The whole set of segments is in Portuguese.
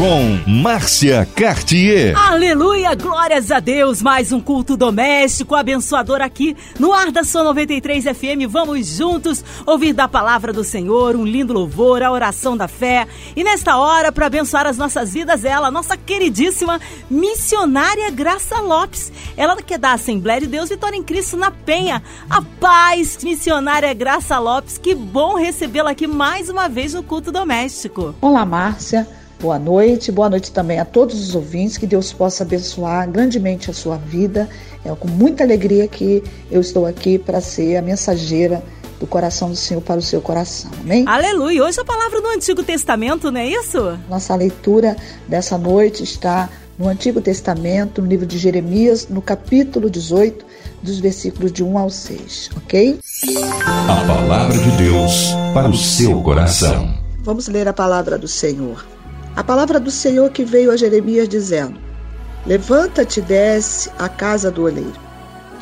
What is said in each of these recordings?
com Márcia Cartier. Aleluia, glórias a Deus. Mais um culto doméstico abençoador aqui no ar da Sua 93 FM. Vamos juntos ouvir da palavra do Senhor, um lindo louvor, a oração da fé. E nesta hora, para abençoar as nossas vidas, ela, nossa queridíssima missionária Graça Lopes. Ela que é da Assembleia de Deus Vitória em Cristo na Penha. A paz, missionária Graça Lopes. Que bom recebê-la aqui mais uma vez no culto doméstico. Olá, Márcia. Boa noite, boa noite também a todos os ouvintes, que Deus possa abençoar grandemente a sua vida. É com muita alegria que eu estou aqui para ser a mensageira do coração do Senhor para o seu coração. Amém? Aleluia! Hoje a palavra do Antigo Testamento, não é isso? Nossa leitura dessa noite está no Antigo Testamento, no livro de Jeremias, no capítulo 18, dos versículos de 1 ao 6, ok? A palavra de Deus para o seu coração. Vamos ler a palavra do Senhor. A palavra do Senhor que veio a Jeremias dizendo: Levanta-te e desce à casa do oleiro,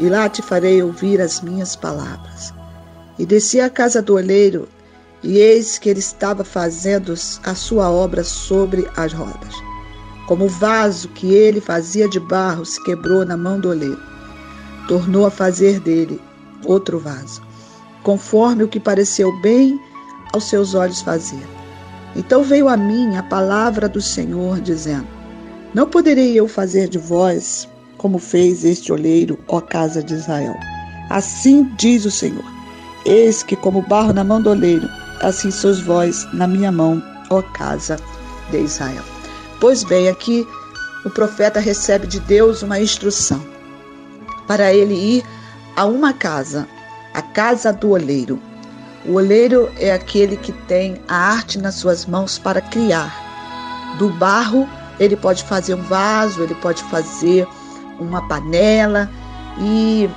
e lá te farei ouvir as minhas palavras. E desci à casa do oleiro, e eis que ele estava fazendo a sua obra sobre as rodas. Como o vaso que ele fazia de barro se quebrou na mão do oleiro, tornou a fazer dele outro vaso, conforme o que pareceu bem aos seus olhos fazer. Então veio a mim a palavra do Senhor, dizendo: Não poderei eu fazer de vós como fez este olheiro, ó casa de Israel. Assim diz o Senhor: Eis que, como barro na mão do oleiro, assim sois vós na minha mão, ó casa de Israel. Pois bem, aqui o profeta recebe de Deus uma instrução para ele ir a uma casa, a casa do oleiro. O oleiro é aquele que tem a arte nas suas mãos para criar. Do barro, ele pode fazer um vaso, ele pode fazer uma panela. E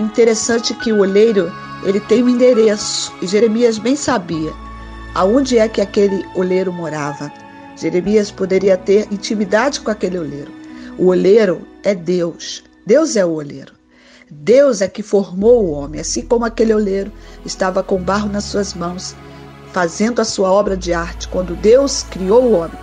interessante que o oleiro, ele tem um endereço. E Jeremias bem sabia aonde é que aquele oleiro morava. Jeremias poderia ter intimidade com aquele oleiro. O oleiro é Deus. Deus é o oleiro. Deus é que formou o homem, assim como aquele oleiro estava com barro nas suas mãos, fazendo a sua obra de arte. Quando Deus criou o homem,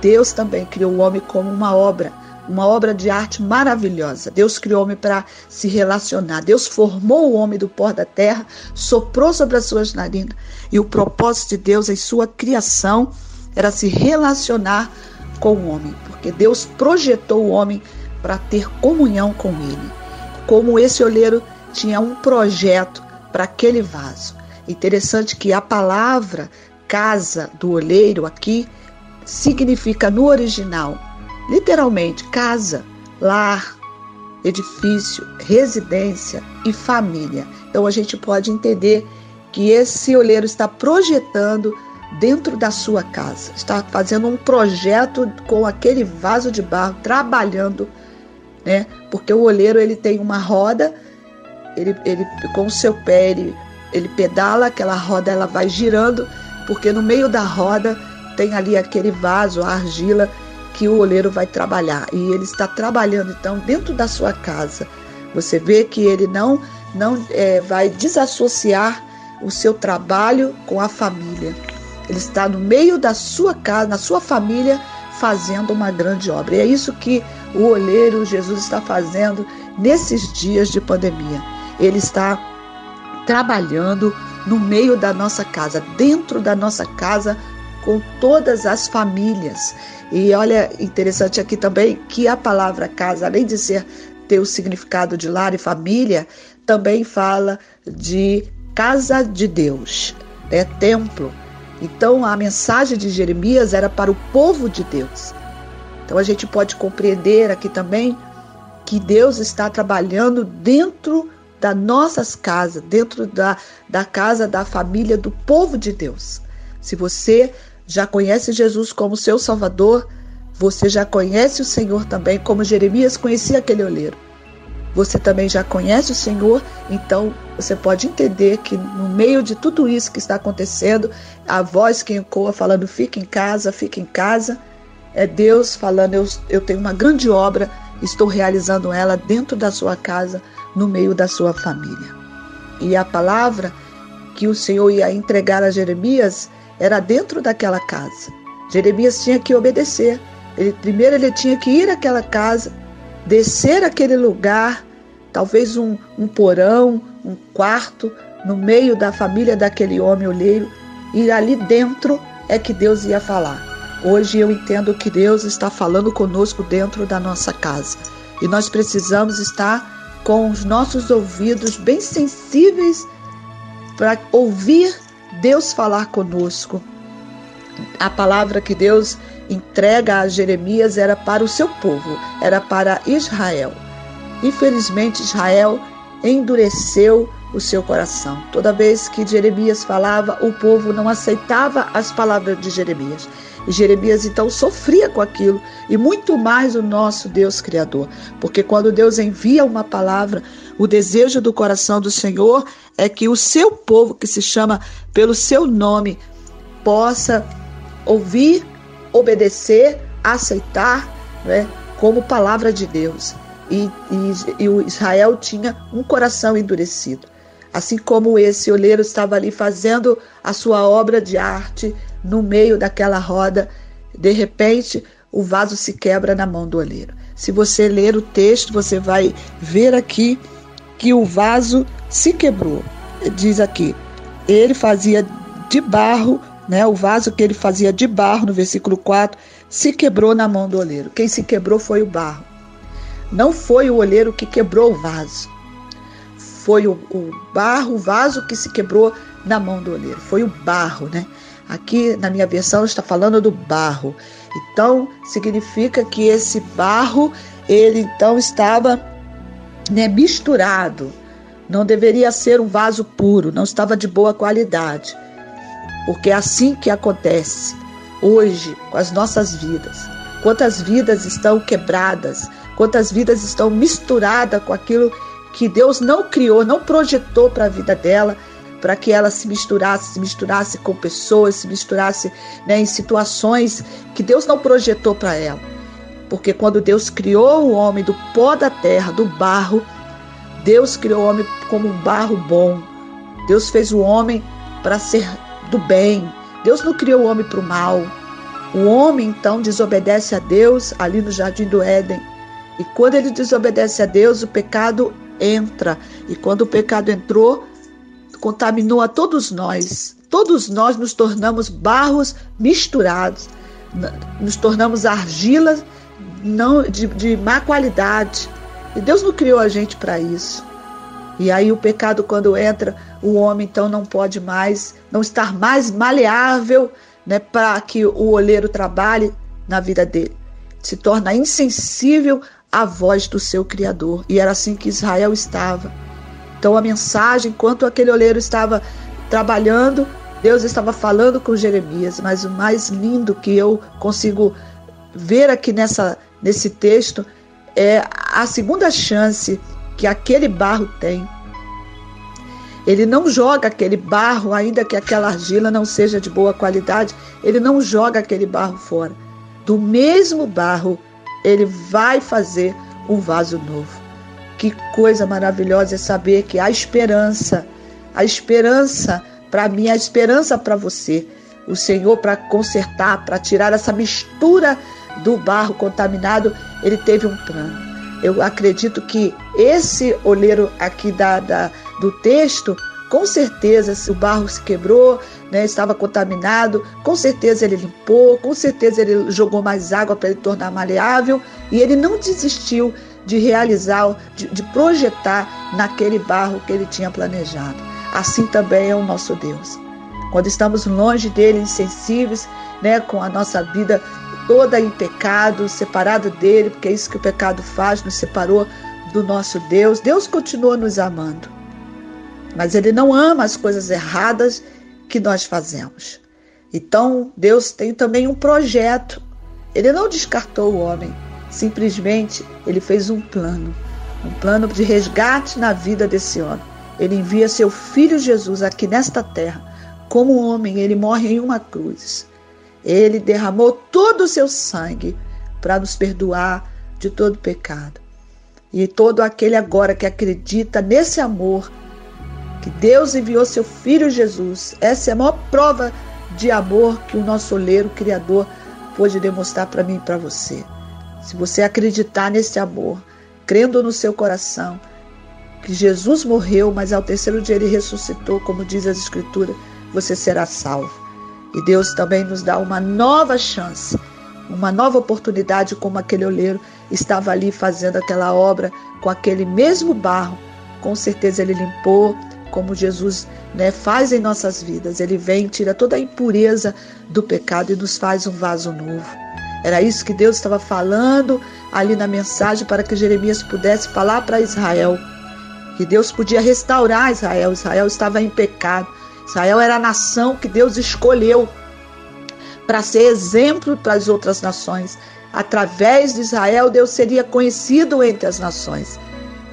Deus também criou o homem como uma obra, uma obra de arte maravilhosa. Deus criou o homem para se relacionar. Deus formou o homem do pó da terra, soprou sobre as suas narinas. E o propósito de Deus em sua criação era se relacionar com o homem, porque Deus projetou o homem para ter comunhão com ele como esse olheiro tinha um projeto para aquele vaso. Interessante que a palavra casa do olheiro aqui significa no original, literalmente, casa, lar, edifício, residência e família. Então a gente pode entender que esse olheiro está projetando dentro da sua casa, está fazendo um projeto com aquele vaso de barro, trabalhando né? Porque o olheiro ele tem uma roda, ele, ele com o seu pé ele, ele pedala, aquela roda ela vai girando, porque no meio da roda tem ali aquele vaso, a argila que o olheiro vai trabalhar. E ele está trabalhando então dentro da sua casa. Você vê que ele não não é, vai desassociar o seu trabalho com a família. Ele está no meio da sua casa, na sua família, fazendo uma grande obra. E é isso que o olheiro Jesus está fazendo nesses dias de pandemia. Ele está trabalhando no meio da nossa casa, dentro da nossa casa, com todas as famílias. E olha, interessante aqui também que a palavra casa, além de ser ter o significado de lar e família, também fala de casa de Deus, né? templo. Então a mensagem de Jeremias era para o povo de Deus. Então a gente pode compreender aqui também que Deus está trabalhando dentro das nossas casas, dentro da, da casa da família do povo de Deus. Se você já conhece Jesus como seu Salvador, você já conhece o Senhor também, como Jeremias conhecia aquele oleiro. Você também já conhece o Senhor, então você pode entender que no meio de tudo isso que está acontecendo, a voz que ecoa falando: fica em casa, fica em casa é Deus falando: eu, eu tenho uma grande obra estou realizando ela dentro da sua casa, no meio da sua família. E a palavra que o Senhor ia entregar a Jeremias era dentro daquela casa. Jeremias tinha que obedecer. Ele, primeiro ele tinha que ir àquela casa, descer aquele lugar, talvez um, um porão, um quarto, no meio da família daquele homem olheiro, e ali dentro é que Deus ia falar. Hoje eu entendo que Deus está falando conosco dentro da nossa casa. E nós precisamos estar com os nossos ouvidos bem sensíveis para ouvir Deus falar conosco. A palavra que Deus entrega a Jeremias era para o seu povo, era para Israel. Infelizmente, Israel endureceu o seu coração. Toda vez que Jeremias falava, o povo não aceitava as palavras de Jeremias. E Jeremias então sofria com aquilo, e muito mais o nosso Deus Criador, porque quando Deus envia uma palavra, o desejo do coração do Senhor é que o seu povo, que se chama pelo seu nome, possa ouvir, obedecer, aceitar, né, como palavra de Deus. E, e, e o Israel tinha um coração endurecido. Assim como esse oleiro estava ali fazendo a sua obra de arte no meio daquela roda, de repente o vaso se quebra na mão do oleiro. Se você ler o texto, você vai ver aqui que o vaso se quebrou. Diz aqui, ele fazia de barro, né? O vaso que ele fazia de barro, no versículo 4, se quebrou na mão do oleiro. Quem se quebrou foi o barro. Não foi o oleiro que quebrou o vaso foi o, o barro, o vaso que se quebrou na mão do oleiro. Foi o barro, né? Aqui na minha versão está falando do barro. Então significa que esse barro ele então estava né, misturado. Não deveria ser um vaso puro, não estava de boa qualidade. Porque é assim que acontece hoje com as nossas vidas. Quantas vidas estão quebradas, quantas vidas estão misturadas com aquilo que Deus não criou, não projetou para a vida dela, para que ela se misturasse, se misturasse com pessoas, se misturasse né, em situações que Deus não projetou para ela. Porque quando Deus criou o homem do pó da terra, do barro, Deus criou o homem como um barro bom. Deus fez o homem para ser do bem. Deus não criou o homem para o mal. O homem então desobedece a Deus ali no jardim do Éden. E quando ele desobedece a Deus, o pecado entra. E quando o pecado entrou, contaminou a todos nós. Todos nós nos tornamos barros misturados, nos tornamos argilas não de, de má qualidade. E Deus não criou a gente para isso. E aí o pecado quando entra, o homem então não pode mais, não estar mais maleável, né, para que o olheiro trabalhe na vida dele. Se torna insensível a voz do seu Criador. E era assim que Israel estava. Então a mensagem, enquanto aquele oleiro estava trabalhando, Deus estava falando com Jeremias. Mas o mais lindo que eu consigo ver aqui nessa, nesse texto é a segunda chance que aquele barro tem. Ele não joga aquele barro, ainda que aquela argila não seja de boa qualidade, ele não joga aquele barro fora. Do mesmo barro, ele vai fazer um vaso novo. Que coisa maravilhosa é saber que há esperança, a esperança para mim, a esperança para você. O Senhor, para consertar, para tirar essa mistura do barro contaminado, ele teve um plano. Eu acredito que esse olheiro aqui da, da do texto com certeza, se o barro se quebrou, né, estava contaminado, com certeza ele limpou, com certeza ele jogou mais água para ele tornar maleável e ele não desistiu de realizar, de, de projetar naquele barro que ele tinha planejado. Assim também é o nosso Deus. Quando estamos longe dele, insensíveis, né, com a nossa vida toda em pecado, separado dele, porque é isso que o pecado faz, nos separou do nosso Deus. Deus continua nos amando mas ele não ama as coisas erradas que nós fazemos. Então, Deus tem também um projeto. Ele não descartou o homem, simplesmente ele fez um plano, um plano de resgate na vida desse homem. Ele envia seu filho Jesus aqui nesta terra. Como homem, ele morre em uma cruz. Ele derramou todo o seu sangue para nos perdoar de todo pecado. E todo aquele agora que acredita nesse amor, que Deus enviou seu Filho Jesus, essa é a maior prova de amor que o nosso oleiro Criador pôde demonstrar para mim e para você. Se você acreditar nesse amor, crendo no seu coração, que Jesus morreu, mas ao terceiro dia ele ressuscitou, como diz as Escrituras, você será salvo. E Deus também nos dá uma nova chance, uma nova oportunidade, como aquele oleiro estava ali fazendo aquela obra com aquele mesmo barro. Com certeza ele limpou, como Jesus né, faz em nossas vidas. Ele vem, tira toda a impureza do pecado e nos faz um vaso novo. Era isso que Deus estava falando ali na mensagem para que Jeremias pudesse falar para Israel. Que Deus podia restaurar Israel. Israel estava em pecado. Israel era a nação que Deus escolheu para ser exemplo para as outras nações. Através de Israel, Deus seria conhecido entre as nações.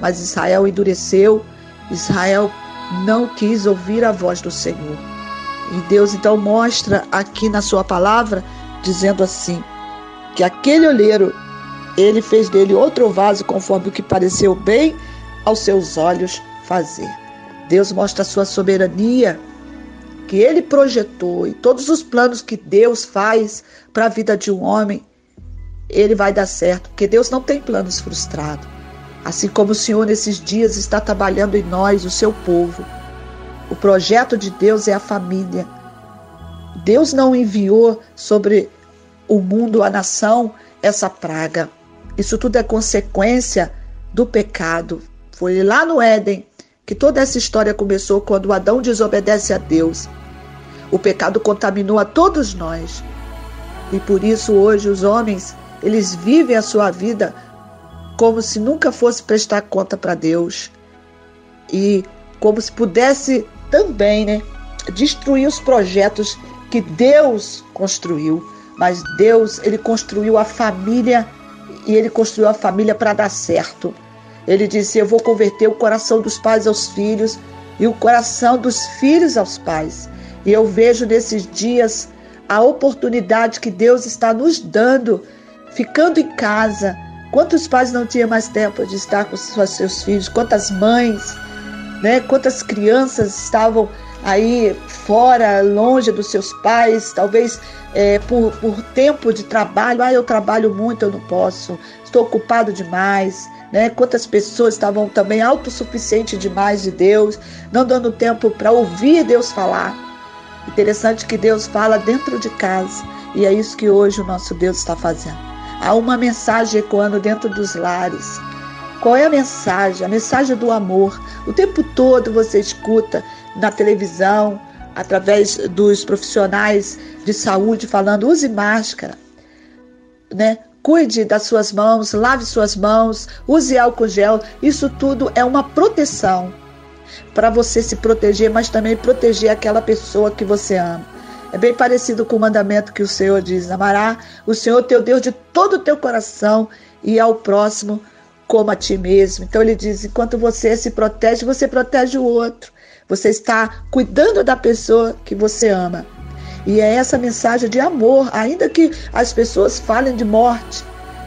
Mas Israel endureceu, Israel não quis ouvir a voz do Senhor. E Deus então mostra aqui na sua palavra, dizendo assim: que aquele olheiro, ele fez dele outro vaso conforme o que pareceu bem aos seus olhos fazer. Deus mostra a sua soberania, que ele projetou e todos os planos que Deus faz para a vida de um homem, ele vai dar certo, porque Deus não tem planos frustrados. Assim como o Senhor nesses dias está trabalhando em nós, o seu povo. O projeto de Deus é a família. Deus não enviou sobre o mundo, a nação, essa praga. Isso tudo é consequência do pecado. Foi lá no Éden que toda essa história começou quando Adão desobedece a Deus. O pecado contaminou a todos nós. E por isso hoje os homens, eles vivem a sua vida como se nunca fosse prestar conta para Deus e como se pudesse também, né, destruir os projetos que Deus construiu. Mas Deus, ele construiu a família e ele construiu a família para dar certo. Ele disse: Eu vou converter o coração dos pais aos filhos e o coração dos filhos aos pais. E eu vejo nesses dias a oportunidade que Deus está nos dando, ficando em casa, Quantos pais não tinham mais tempo de estar com seus filhos? Quantas mães, né? Quantas crianças estavam aí fora, longe dos seus pais, talvez é, por, por tempo de trabalho. Ah, eu trabalho muito, eu não posso, estou ocupado demais. Né? Quantas pessoas estavam também autossuficientes demais de Deus, não dando tempo para ouvir Deus falar. Interessante que Deus fala dentro de casa, e é isso que hoje o nosso Deus está fazendo. Há uma mensagem ecoando dentro dos lares. Qual é a mensagem? A mensagem do amor. O tempo todo você escuta na televisão, através dos profissionais de saúde falando: use máscara, né? Cuide das suas mãos, lave suas mãos, use álcool gel. Isso tudo é uma proteção para você se proteger, mas também proteger aquela pessoa que você ama. É bem parecido com o mandamento que o Senhor diz: amará o Senhor teu Deus de todo o teu coração e ao próximo como a ti mesmo. Então ele diz: enquanto você se protege, você protege o outro. Você está cuidando da pessoa que você ama. E é essa mensagem de amor, ainda que as pessoas falem de morte.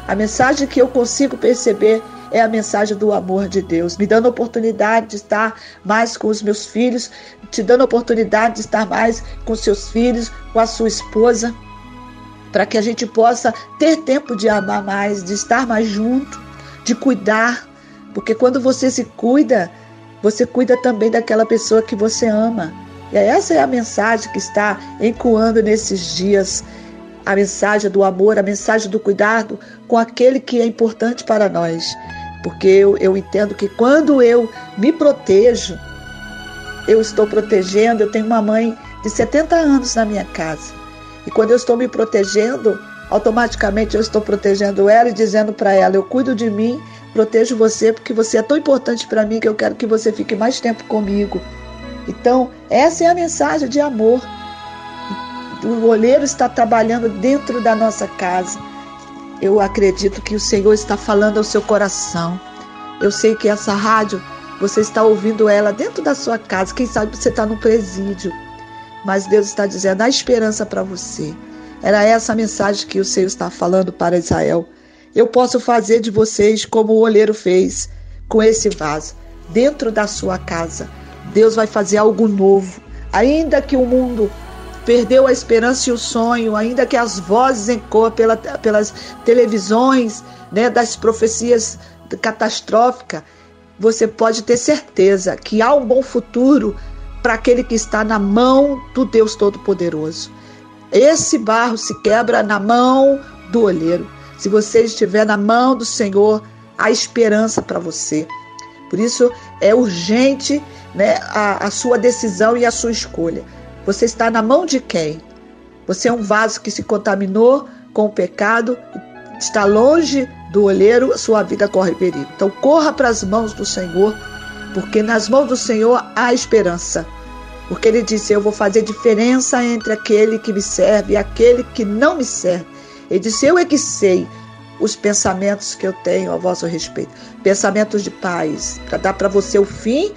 A mensagem que eu consigo perceber é a mensagem do amor de Deus, me dando oportunidade de estar mais com os meus filhos, te dando oportunidade de estar mais com seus filhos, com a sua esposa, para que a gente possa ter tempo de amar mais, de estar mais junto, de cuidar, porque quando você se cuida, você cuida também daquela pessoa que você ama. E essa é a mensagem que está ecoando nesses dias a mensagem do amor, a mensagem do cuidado com aquele que é importante para nós. Porque eu, eu entendo que quando eu me protejo, eu estou protegendo. Eu tenho uma mãe de 70 anos na minha casa. E quando eu estou me protegendo, automaticamente eu estou protegendo ela e dizendo para ela: Eu cuido de mim, protejo você, porque você é tão importante para mim que eu quero que você fique mais tempo comigo. Então, essa é a mensagem de amor. O olheiro está trabalhando dentro da nossa casa eu acredito que o Senhor está falando ao seu coração. Eu sei que essa rádio, você está ouvindo ela dentro da sua casa. Quem sabe você está no presídio. Mas Deus está dizendo a esperança para você. Era essa a mensagem que o Senhor está falando para Israel. Eu posso fazer de vocês como o oleiro fez com esse vaso, dentro da sua casa. Deus vai fazer algo novo. Ainda que o mundo perdeu a esperança e o sonho, ainda que as vozes ecoam pela, pelas televisões né, das profecias catastróficas, você pode ter certeza que há um bom futuro para aquele que está na mão do Deus Todo-Poderoso. Esse barro se quebra na mão do olheiro. Se você estiver na mão do Senhor, há esperança para você. Por isso é urgente né, a, a sua decisão e a sua escolha. Você está na mão de quem? Você é um vaso que se contaminou com o pecado, está longe do olheiro, sua vida corre perigo. Então corra para as mãos do Senhor, porque nas mãos do Senhor há esperança. Porque ele disse: Eu vou fazer diferença entre aquele que me serve e aquele que não me serve. Ele disse: Eu é que sei os pensamentos que eu tenho a vosso respeito pensamentos de paz, para dar para você o fim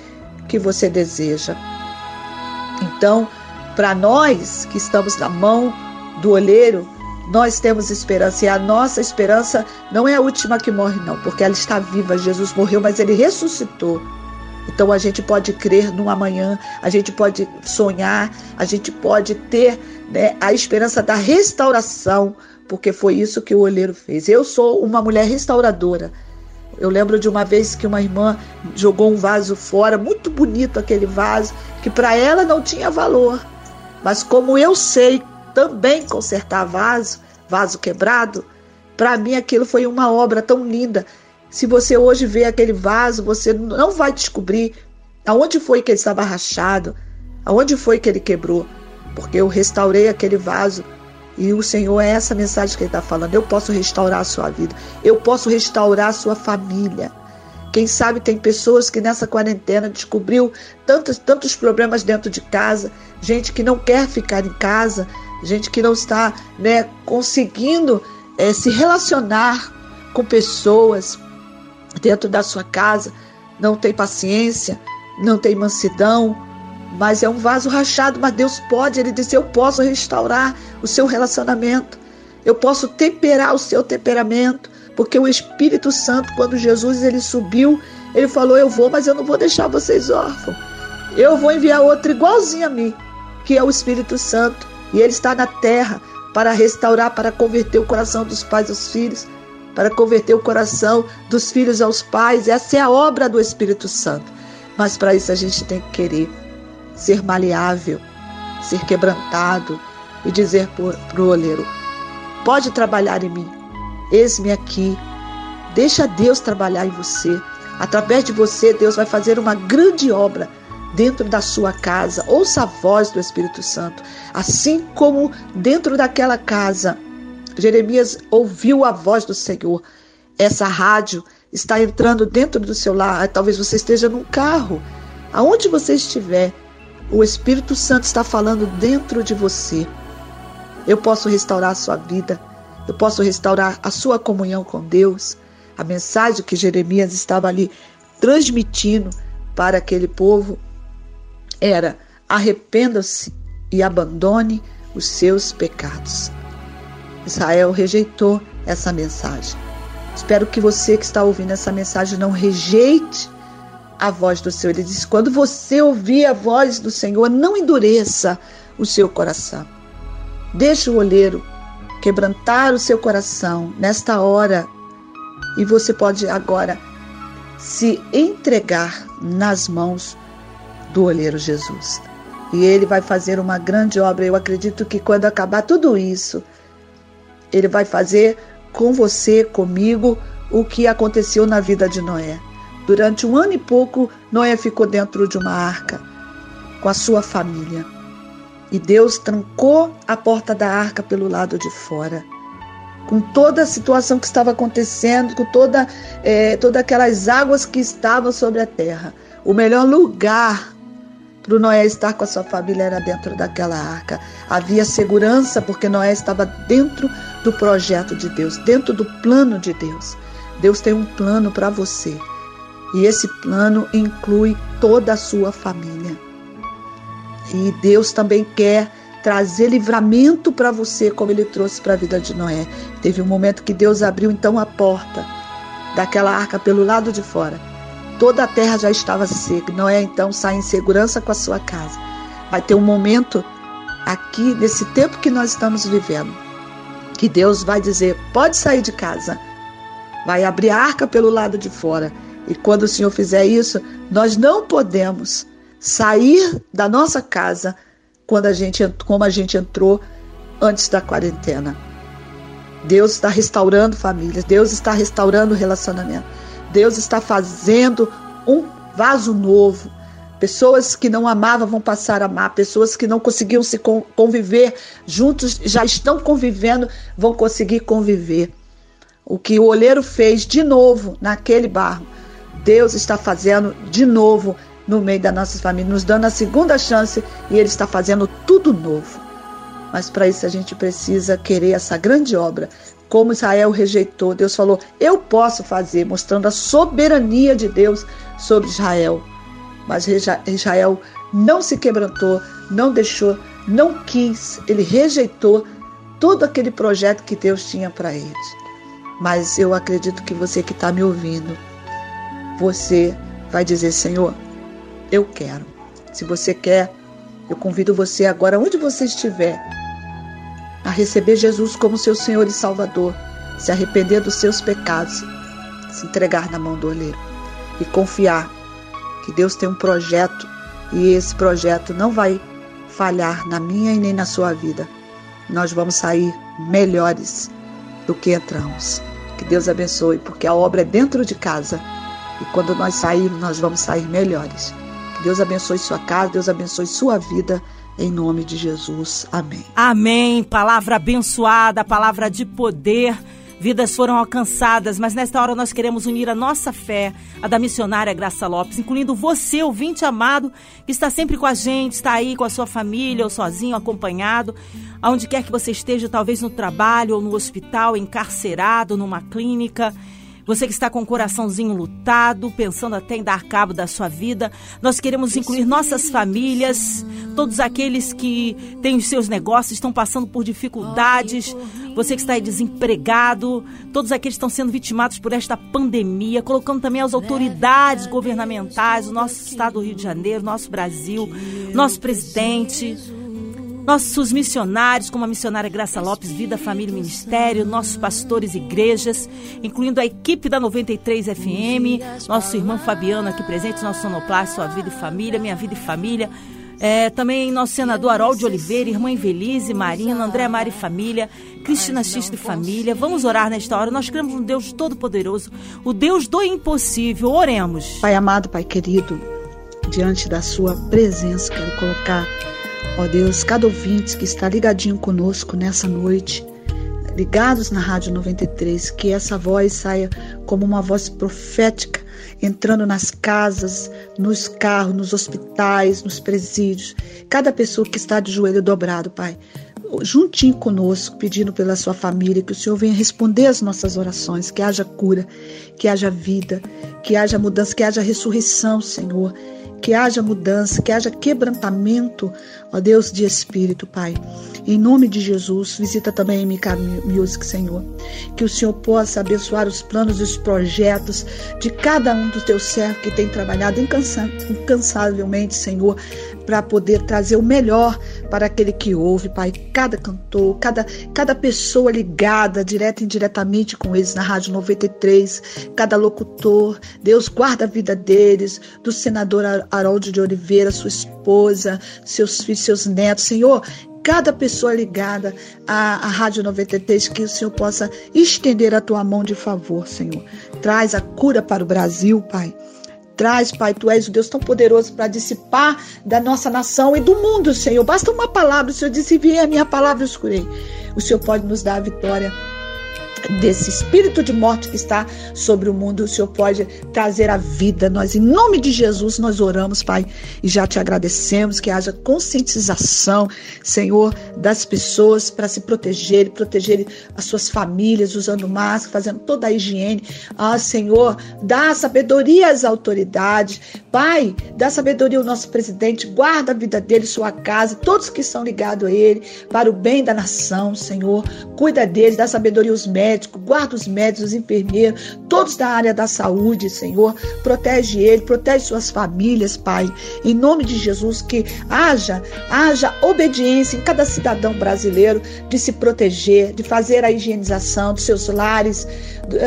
que você deseja. Então, para nós que estamos na mão do olheiro, nós temos esperança e a nossa esperança não é a última que morre, não, porque ela está viva. Jesus morreu, mas ele ressuscitou. Então a gente pode crer no amanhã, a gente pode sonhar, a gente pode ter né, a esperança da restauração, porque foi isso que o olheiro fez. Eu sou uma mulher restauradora. Eu lembro de uma vez que uma irmã jogou um vaso fora, muito bonito aquele vaso, que para ela não tinha valor. Mas como eu sei também consertar vaso, vaso quebrado, para mim aquilo foi uma obra tão linda. Se você hoje vê aquele vaso, você não vai descobrir aonde foi que ele estava rachado, aonde foi que ele quebrou, porque eu restaurei aquele vaso e o Senhor é essa mensagem que Ele está falando. Eu posso restaurar a sua vida, eu posso restaurar a sua família. Quem sabe tem pessoas que nessa quarentena descobriu tantos, tantos problemas dentro de casa, gente que não quer ficar em casa, gente que não está né, conseguindo é, se relacionar com pessoas dentro da sua casa, não tem paciência, não tem mansidão, mas é um vaso rachado, mas Deus pode, ele disse: Eu posso restaurar o seu relacionamento, eu posso temperar o seu temperamento, porque o Espírito Santo, quando Jesus ele subiu, ele falou: Eu vou, mas eu não vou deixar vocês órfãos. Eu vou enviar outro igualzinho a mim, que é o Espírito Santo. E ele está na terra para restaurar, para converter o coração dos pais aos filhos, para converter o coração dos filhos aos pais. Essa é a obra do Espírito Santo. Mas para isso a gente tem que querer ser maleável, ser quebrantado e dizer para o olheiro: Pode trabalhar em mim, Eis-me aqui. Deixa Deus trabalhar em você. Através de você, Deus vai fazer uma grande obra dentro da sua casa. Ouça a voz do Espírito Santo. Assim como dentro daquela casa, Jeremias ouviu a voz do Senhor. Essa rádio está entrando dentro do seu lar. Talvez você esteja num carro. Aonde você estiver, o Espírito Santo está falando dentro de você. Eu posso restaurar a sua vida eu posso restaurar a sua comunhão com Deus. A mensagem que Jeremias estava ali transmitindo para aquele povo era: arrependa-se e abandone os seus pecados. Israel rejeitou essa mensagem. Espero que você que está ouvindo essa mensagem não rejeite a voz do Senhor. Ele diz: quando você ouvir a voz do Senhor, não endureça o seu coração. Deixe o olheiro quebrantar o seu coração nesta hora e você pode agora se entregar nas mãos do olheiro Jesus. E ele vai fazer uma grande obra. Eu acredito que quando acabar tudo isso, ele vai fazer com você, comigo, o que aconteceu na vida de Noé. Durante um ano e pouco, Noé ficou dentro de uma arca com a sua família. E Deus trancou a porta da arca pelo lado de fora. Com toda a situação que estava acontecendo, com toda, é, todas aquelas águas que estavam sobre a terra. O melhor lugar para Noé estar com a sua família era dentro daquela arca. Havia segurança porque Noé estava dentro do projeto de Deus, dentro do plano de Deus. Deus tem um plano para você. E esse plano inclui toda a sua família. E Deus também quer trazer livramento para você, como ele trouxe para a vida de Noé. Teve um momento que Deus abriu então a porta daquela arca pelo lado de fora. Toda a terra já estava seca. Noé então sai em segurança com a sua casa. Vai ter um momento aqui, nesse tempo que nós estamos vivendo, que Deus vai dizer: pode sair de casa. Vai abrir a arca pelo lado de fora. E quando o Senhor fizer isso, nós não podemos sair da nossa casa quando a gente, como a gente entrou antes da quarentena. Deus está restaurando famílias, Deus está restaurando relacionamento, Deus está fazendo um vaso novo. Pessoas que não amavam vão passar a amar, pessoas que não conseguiam se conviver juntos já estão convivendo, vão conseguir conviver. O que o olheiro fez de novo naquele barro, Deus está fazendo de novo no meio das nossas famílias, nos dando a segunda chance e Ele está fazendo tudo novo. Mas para isso a gente precisa querer essa grande obra. Como Israel rejeitou, Deus falou: Eu posso fazer, mostrando a soberania de Deus sobre Israel. Mas Israel não se quebrantou, não deixou, não quis, ele rejeitou todo aquele projeto que Deus tinha para eles. Mas eu acredito que você que está me ouvindo, você vai dizer: Senhor, eu quero. Se você quer, eu convido você agora, onde você estiver, a receber Jesus como seu Senhor e Salvador, se arrepender dos seus pecados, se entregar na mão do oleiro e confiar que Deus tem um projeto e esse projeto não vai falhar na minha e nem na sua vida. Nós vamos sair melhores do que entramos. Que Deus abençoe, porque a obra é dentro de casa e quando nós sairmos, nós vamos sair melhores. Deus abençoe sua casa, Deus abençoe sua vida. Em nome de Jesus. Amém. Amém. Palavra abençoada, palavra de poder. Vidas foram alcançadas, mas nesta hora nós queremos unir a nossa fé, a da missionária Graça Lopes, incluindo você, ouvinte amado, que está sempre com a gente, está aí com a sua família ou sozinho, acompanhado, aonde quer que você esteja, talvez no trabalho ou no hospital, encarcerado, numa clínica. Você que está com o coraçãozinho lutado, pensando até em dar cabo da sua vida, nós queremos incluir nossas famílias, todos aqueles que têm os seus negócios, estão passando por dificuldades, você que está aí desempregado, todos aqueles que estão sendo vitimados por esta pandemia, colocando também as autoridades governamentais, o nosso estado do Rio de Janeiro, nosso Brasil, nosso presidente nossos missionários, como a missionária Graça Lopes, Vida, Família e Ministério, nossos pastores igrejas, incluindo a equipe da 93 FM, nosso irmão Fabiano aqui presente, nosso sonoplasta, Sua Vida e Família, Minha Vida e Família, é, também nosso senador Harold Oliveira, irmã Invelise, Marina, André Mari Família, Cristina X de Família. Vamos orar nesta hora. Nós cremos um Deus Todo-Poderoso, o Deus do impossível. Oremos. Pai amado, Pai querido, diante da Sua presença, quero colocar Ó Deus, cada ouvinte que está ligadinho conosco nessa noite, ligados na Rádio 93, que essa voz saia como uma voz profética, entrando nas casas, nos carros, nos hospitais, nos presídios. Cada pessoa que está de joelho dobrado, Pai, juntinho conosco, pedindo pela sua família, que o Senhor venha responder as nossas orações, que haja cura, que haja vida, que haja mudança, que haja ressurreição, Senhor que haja mudança, que haja quebrantamento, ó Deus de espírito, Pai. Em nome de Jesus, visita também a MK Music, Senhor. Que o Senhor possa abençoar os planos e os projetos de cada um dos teus servos que tem trabalhado incansavelmente, Senhor, para poder trazer o melhor para aquele que ouve, Pai. Cada cantor, cada, cada pessoa ligada, direta e indiretamente com eles na Rádio 93, cada locutor. Deus guarda a vida deles, do senador Haroldo de Oliveira, sua esposa, seus filhos, seus netos. Senhor, cada pessoa ligada à, à Rádio 93, que o Senhor possa estender a tua mão de favor, Senhor. Traz a cura para o Brasil, Pai. Traz, Pai, tu és o Deus tão poderoso para dissipar da nossa nação e do mundo, Senhor. Basta uma palavra, o Senhor disse: Vem a minha palavra, eu escurei. O Senhor pode nos dar a vitória desse espírito de morte que está sobre o mundo, o Senhor pode trazer a vida. Nós, em nome de Jesus, nós oramos, Pai, e já te agradecemos que haja conscientização, Senhor, das pessoas para se protegerem, protegerem as suas famílias, usando máscara, fazendo toda a higiene. Ah, Senhor, dá sabedoria às autoridades. Pai, dá sabedoria ao nosso presidente, guarda a vida dele, sua casa, todos que são ligados a ele, para o bem da nação, Senhor. Cuida deles, dá sabedoria aos médicos guarda os médicos, os enfermeiros, todos da área da saúde, Senhor. Protege ele, protege suas famílias, Pai. Em nome de Jesus, que haja, haja obediência em cada cidadão brasileiro de se proteger, de fazer a higienização dos seus lares,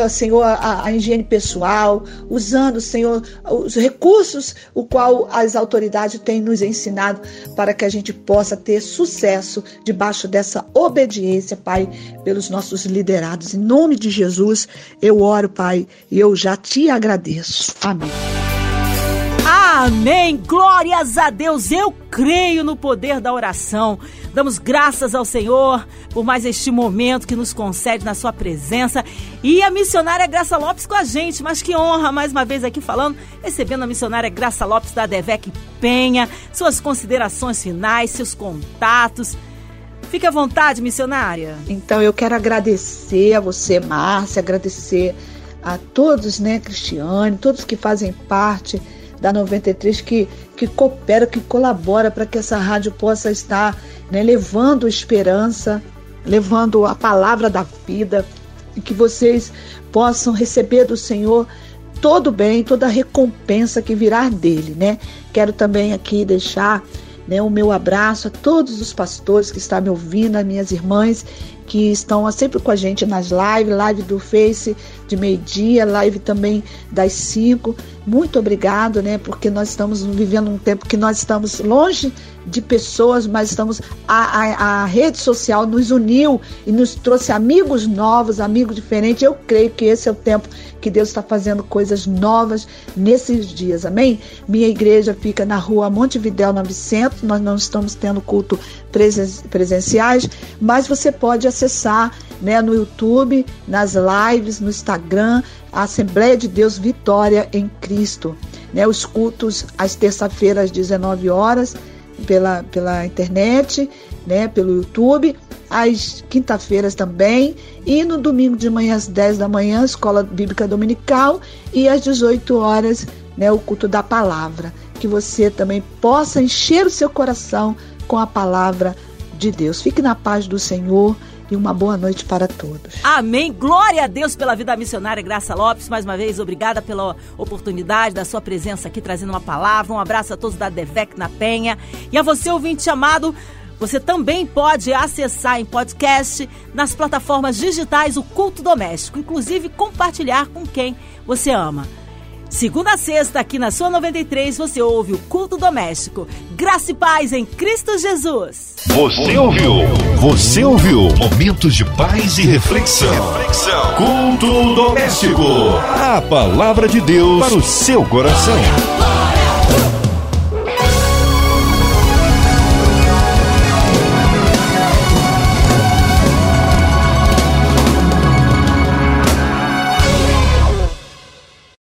Senhor, a, a higiene pessoal, usando, Senhor, os recursos o qual as autoridades têm nos ensinado para que a gente possa ter sucesso debaixo dessa obediência, Pai, pelos nossos liderados. Em nome de Jesus, eu oro, Pai, e eu já te agradeço. Amém. Amém. Glórias a Deus. Eu creio no poder da oração. Damos graças ao Senhor por mais este momento que nos concede na sua presença. E a missionária Graça Lopes com a gente. Mas que honra, mais uma vez aqui falando, recebendo a missionária Graça Lopes da Devec Penha. Suas considerações finais, seus contatos. Fique à vontade, missionária. Então eu quero agradecer a você, Márcia, agradecer a todos, né, Cristiane, todos que fazem parte da 93 que, que coopera, que colabora para que essa rádio possa estar né, levando esperança, levando a palavra da vida e que vocês possam receber do Senhor todo bem, toda a recompensa que virá dele, né? Quero também aqui deixar né, o meu abraço a todos os pastores que estão me ouvindo, as minhas irmãs que estão sempre com a gente nas lives, live do Face de meio-dia, live também das 5. Muito obrigado, né? Porque nós estamos vivendo um tempo que nós estamos longe de pessoas, mas estamos a, a, a rede social nos uniu e nos trouxe amigos novos, amigos diferentes. Eu creio que esse é o tempo que Deus está fazendo coisas novas nesses dias, amém? Minha igreja fica na rua Montevidéu 900, nós não estamos tendo culto presenciais, mas você pode acessar né, no YouTube, nas lives, no Instagram, a Assembleia de Deus Vitória em Cristo. Né, os cultos às terça-feiras às 19 horas pela, pela internet, né, pelo YouTube, às quinta-feiras também, e no domingo de manhã às 10 da manhã, Escola Bíblica Dominical, e às 18 horas, né, o culto da palavra. Que você também possa encher o seu coração com a palavra de Deus. Fique na paz do Senhor e uma boa noite para todos. Amém. Glória a Deus pela vida missionária Graça Lopes. Mais uma vez, obrigada pela oportunidade da sua presença aqui trazendo uma palavra. Um abraço a todos da Devec na Penha. E a você, ouvinte chamado, você também pode acessar em podcast nas plataformas digitais o culto doméstico, inclusive compartilhar com quem você ama. Segunda a sexta, aqui na sua 93, você ouve o culto doméstico. Graça e paz em Cristo Jesus. Você ouviu? Você ouviu? Momentos de paz e reflexão. reflexão. Culto doméstico. A palavra de Deus para o seu coração.